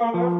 fuck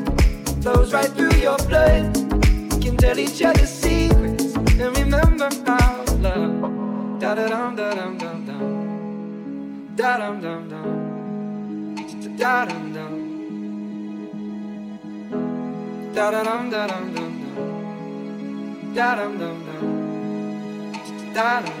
flows right through your blood. We can tell each other secrets and remember how love. Da da dum da dum dum dum. Da dum dum dum. Da dum dum. Da da dum da dum dum dum. Da dum dum dum. Da dum.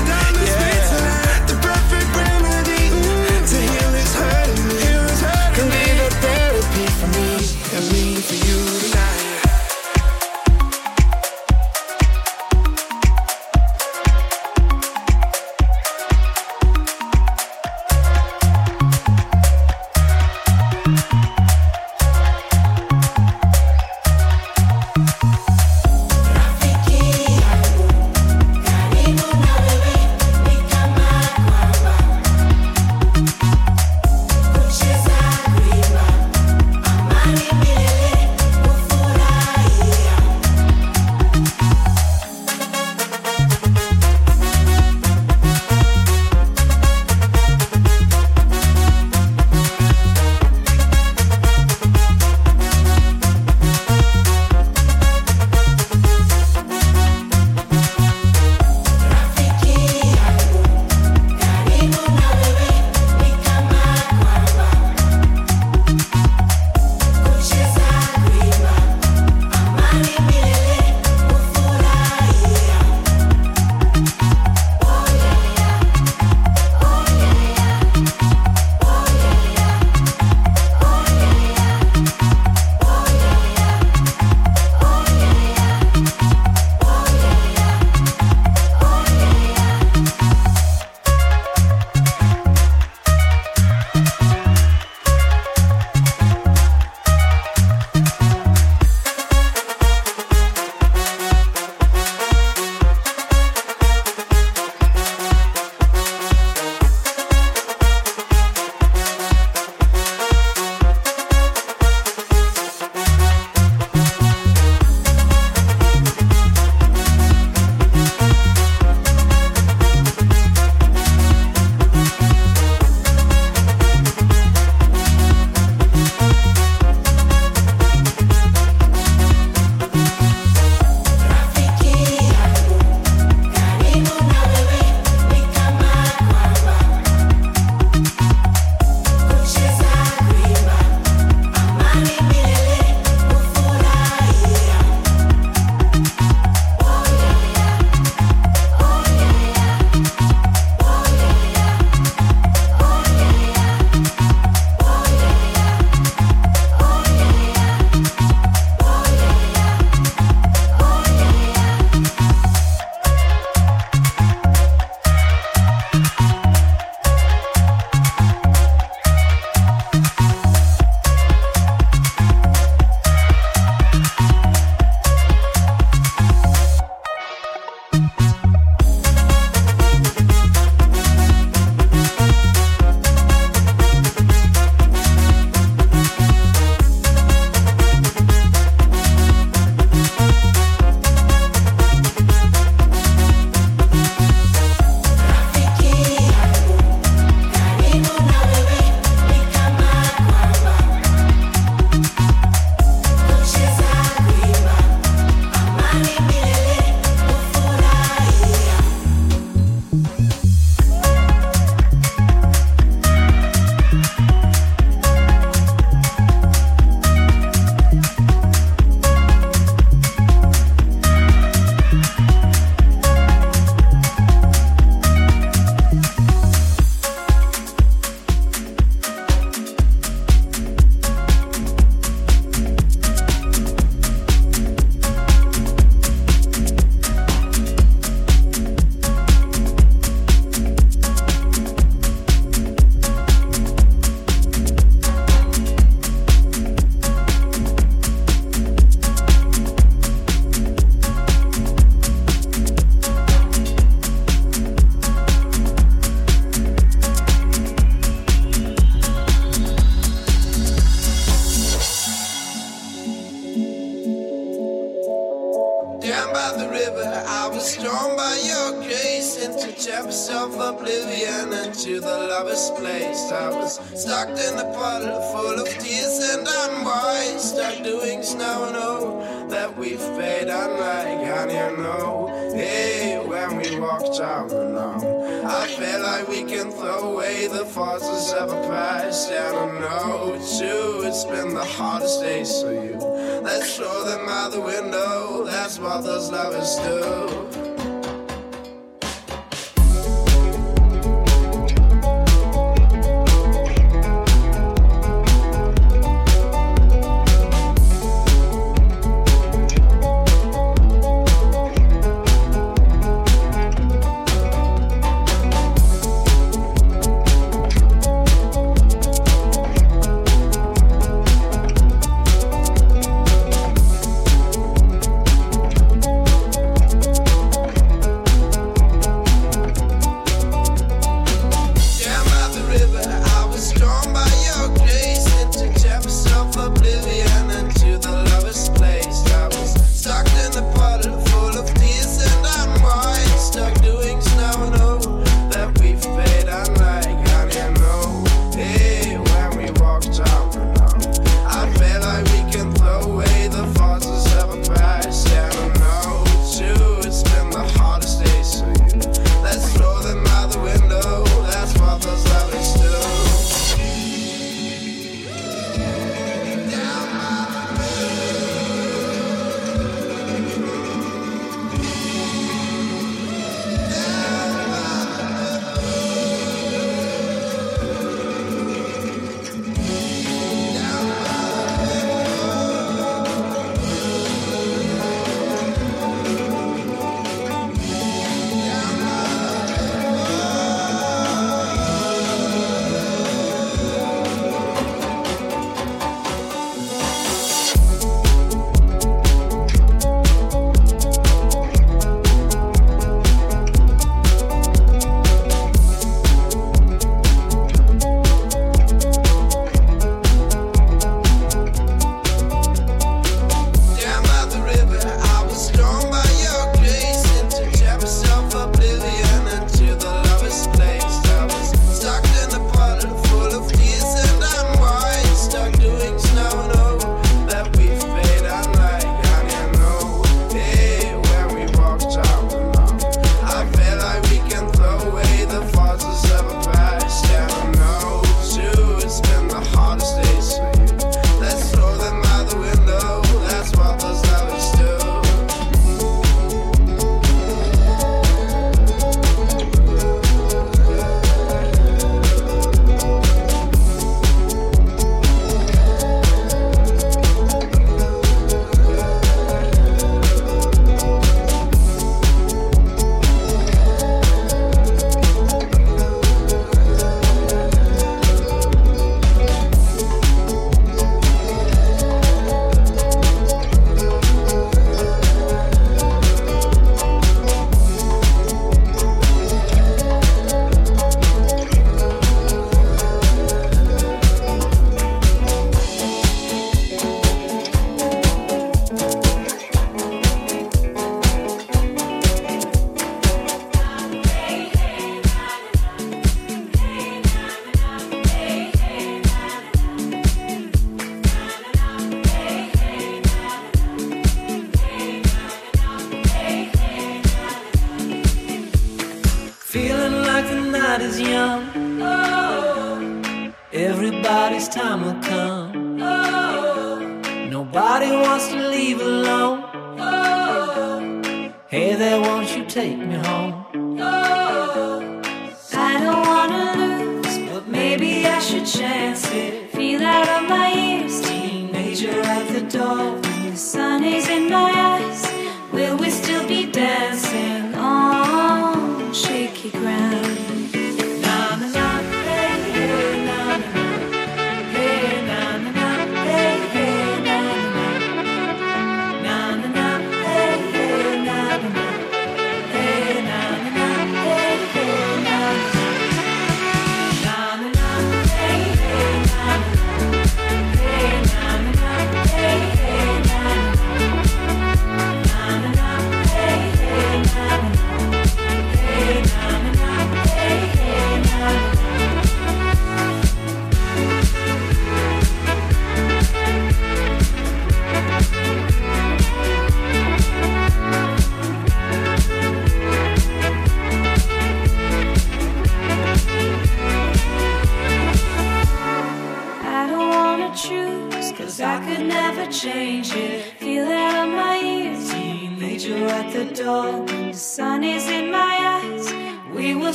for you tonight.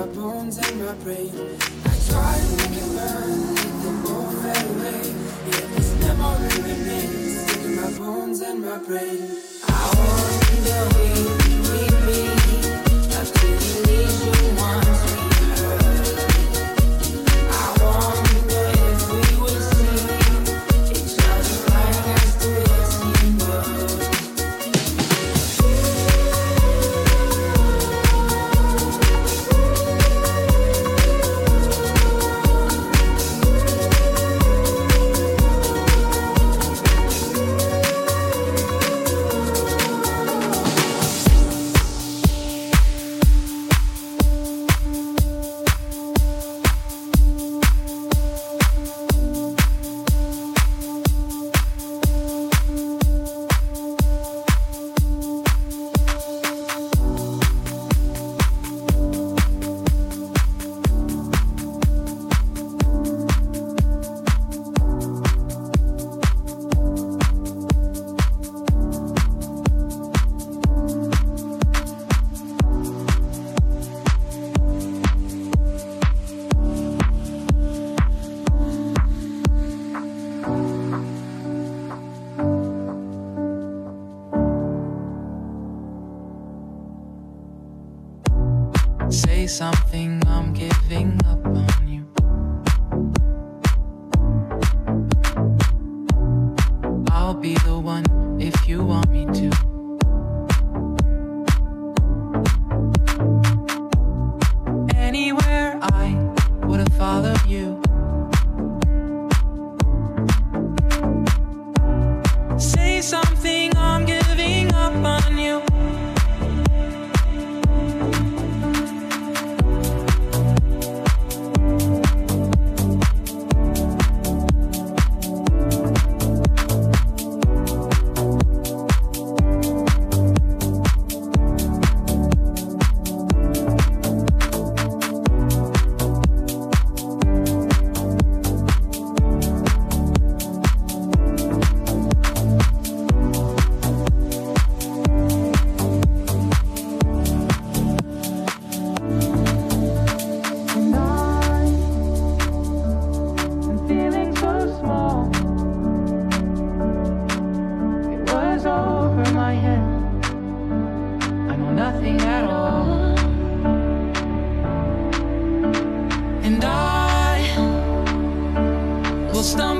my bones and my brain. I try to make it burn, let them all fade away. Yet this memory remains in my bones and my brain. I wanna to will stumble.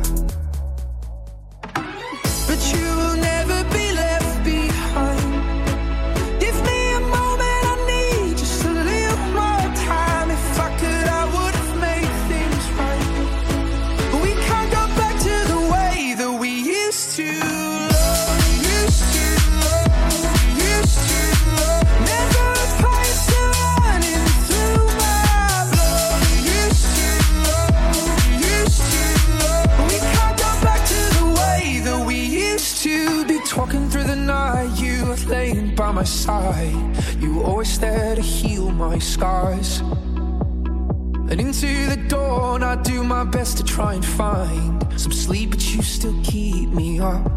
my side. You always there to heal my scars. And into the dawn, I do my best to try and find some sleep, but you still keep me up.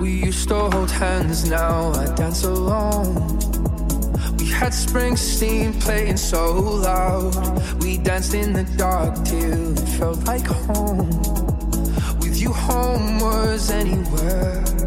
We used to hold hands, now I dance alone. We had Springsteen playing so loud. We danced in the dark till it felt like home. With you, home was anywhere.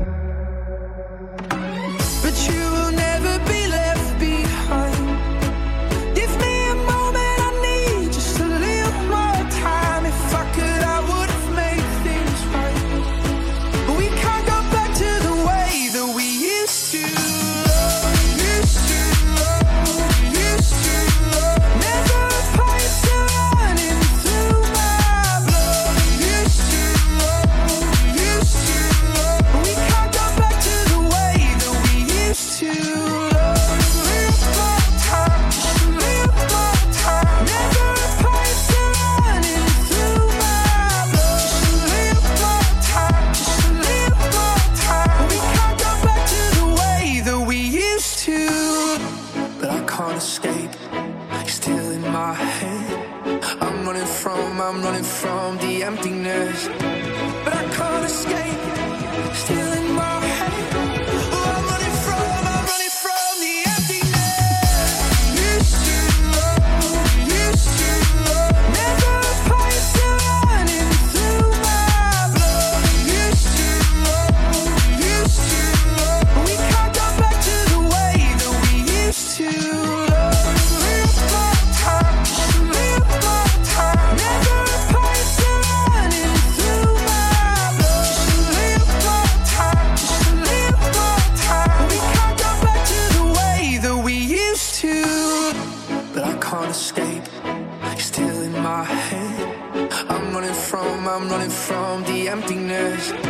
escape. Still in my head. I'm running from, I'm running from the emptiness.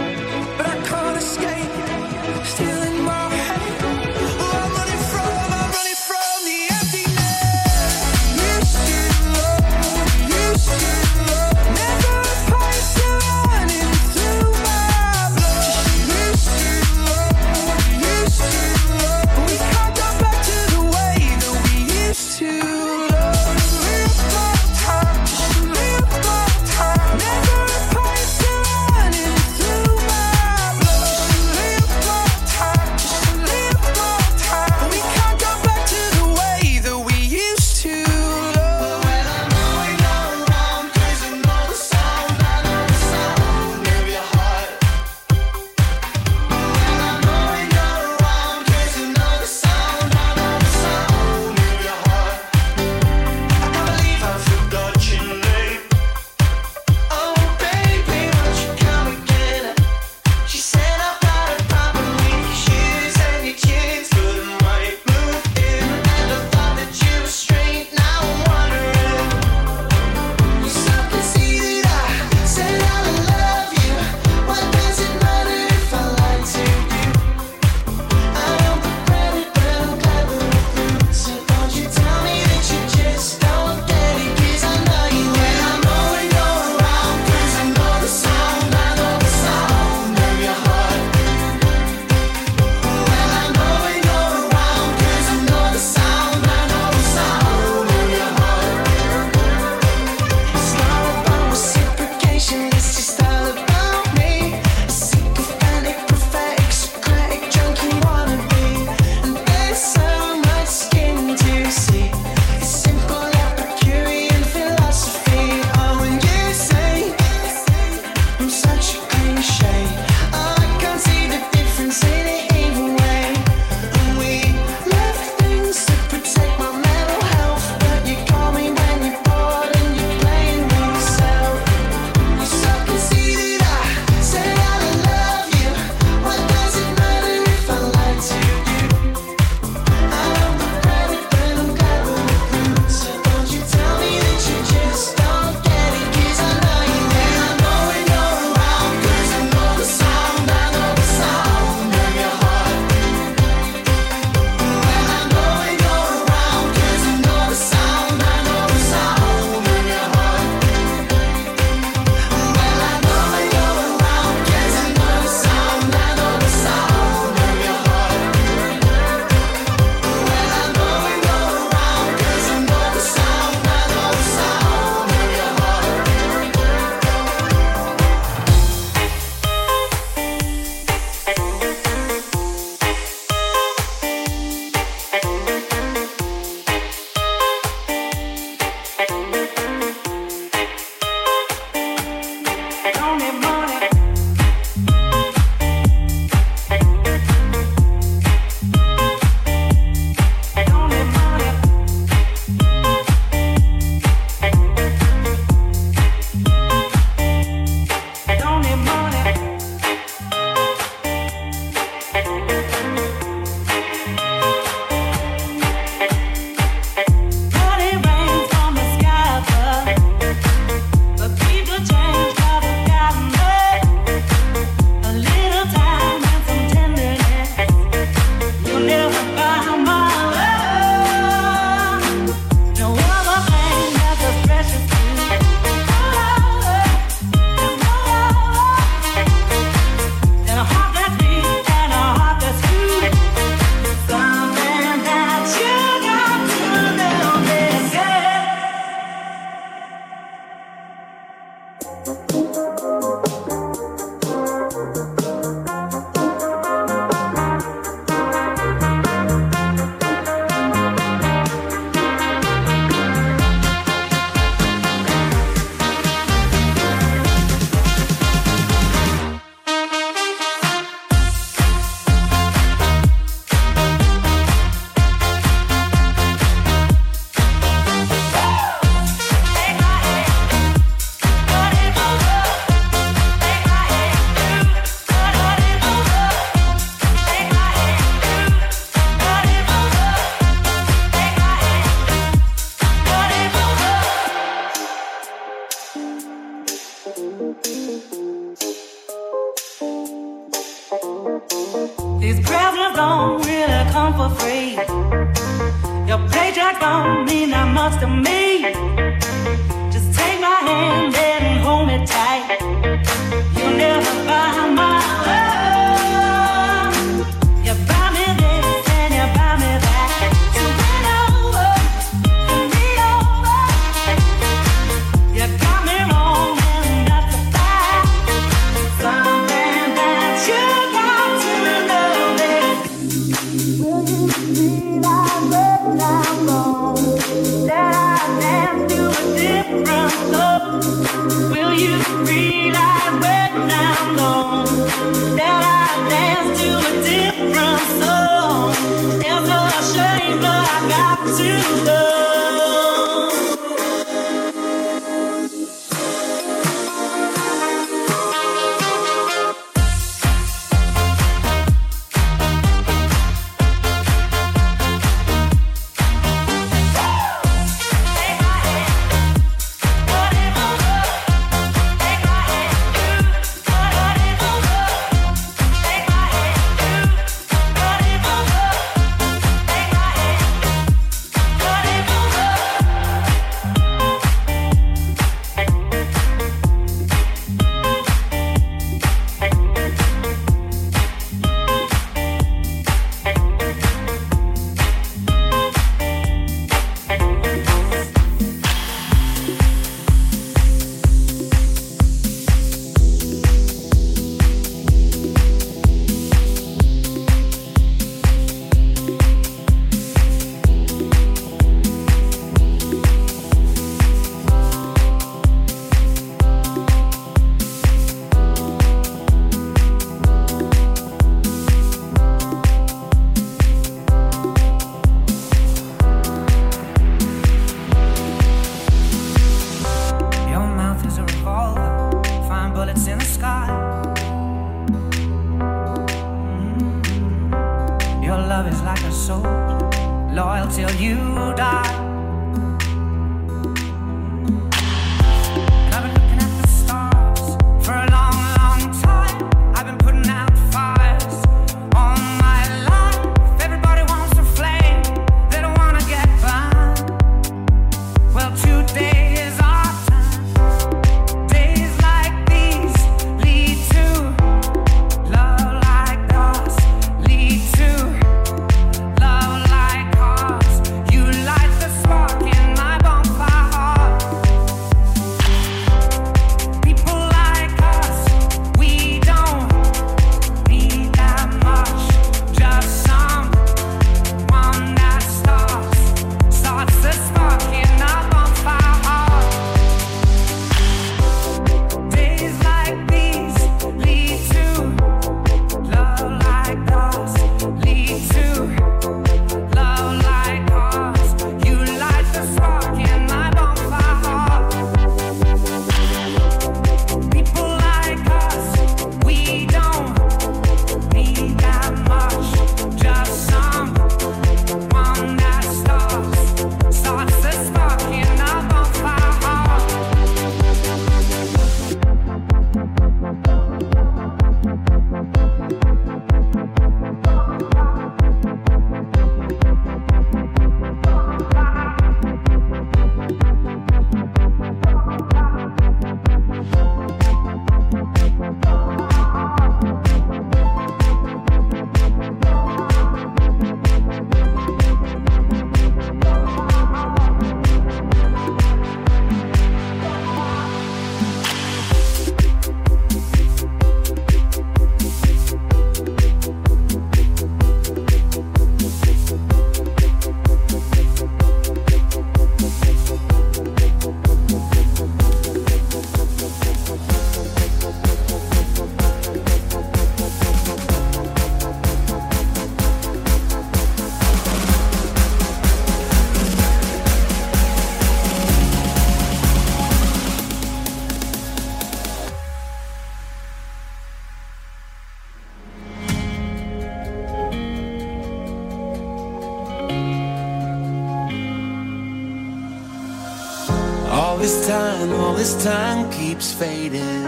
fading,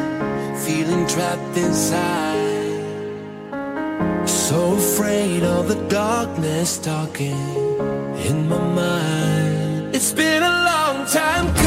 feeling trapped inside. So afraid of the darkness talking in my mind. It's been a long time.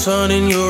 Sun in your